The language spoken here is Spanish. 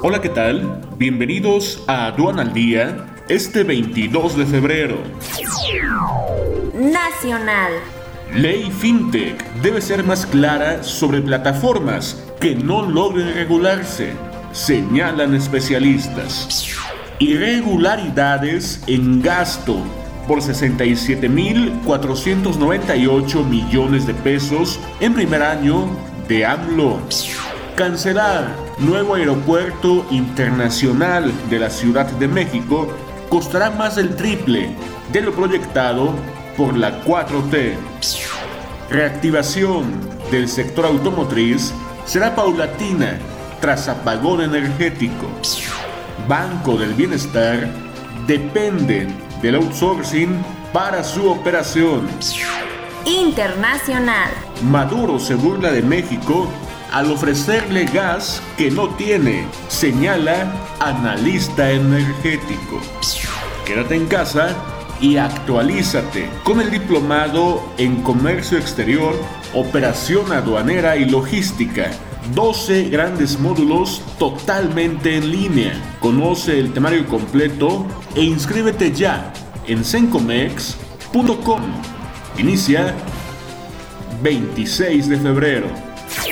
Hola, ¿qué tal? Bienvenidos a Aduan al Día este 22 de febrero. Nacional. Ley FinTech debe ser más clara sobre plataformas que no logren regularse, señalan especialistas. Irregularidades en gasto por 67.498 millones de pesos en primer año de AMLO. Cancelar nuevo aeropuerto internacional de la Ciudad de México costará más del triple de lo proyectado por la 4T. Reactivación del sector automotriz será paulatina tras apagón energético. Banco del Bienestar depende del outsourcing para su operación. Internacional. Maduro se burla de México al ofrecerle gas que no tiene, señala analista energético. Quédate en casa y actualízate con el diplomado en Comercio Exterior, Operación Aduanera y Logística. 12 grandes módulos totalmente en línea. Conoce el temario completo e inscríbete ya en sencomex.com. Inicia 26 de febrero.